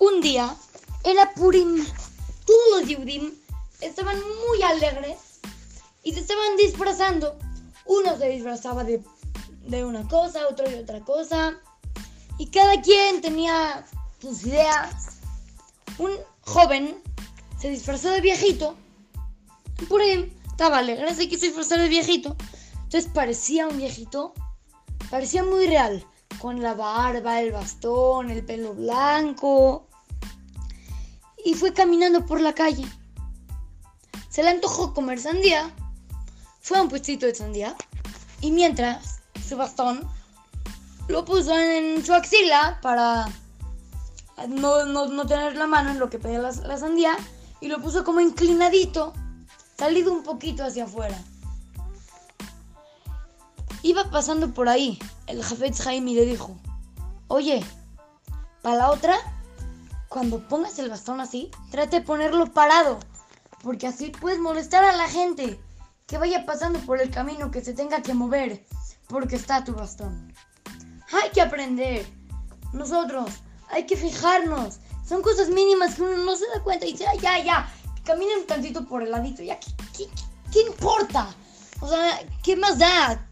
un día era Purim. Todos los Yudim estaban muy alegres y se estaban disfrazando. Uno se disfrazaba de, de una cosa, otro de otra cosa. Y cada quien tenía sus ideas. Un joven se disfrazó de viejito. Purim estaba alegre, se quiso disfrazar de viejito. Entonces parecía un viejito. Parecía muy real. Con la barba, el bastón, el pelo blanco. Fue caminando por la calle. Se le antojó comer sandía. Fue a un puestito de sandía. Y mientras, su bastón lo puso en su axila para no, no, no tener la mano en lo que pedía la, la sandía. Y lo puso como inclinadito, salido un poquito hacia afuera. Iba pasando por ahí el Jafetz Jaime y le dijo, oye, para la otra, cuando pongas el bastón así, trate de ponerlo parado, porque así puedes molestar a la gente que vaya pasando por el camino que se tenga que mover, porque está tu bastón. Hay que aprender. Nosotros, hay que fijarnos. Son cosas mínimas que uno no se da cuenta y dice, "Ay, ya, ya, caminen un tantito por el ladito, ya, ¿qué, qué, qué- qué importa? O sea, ¿qué más da?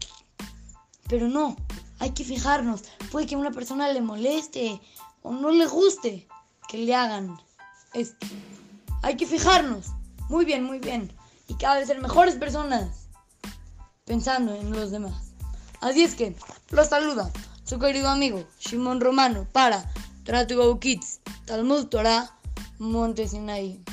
Pero no, hay que fijarnos. Puede que a una persona le moleste o no le guste que le hagan esto. Hay que fijarnos. Muy bien, muy bien. Y cada vez ser mejores personas pensando en los demás. Así es que, los saluda su querido amigo Shimon Romano para Tratugo Kids, Talmud Torah, Monte Sinai.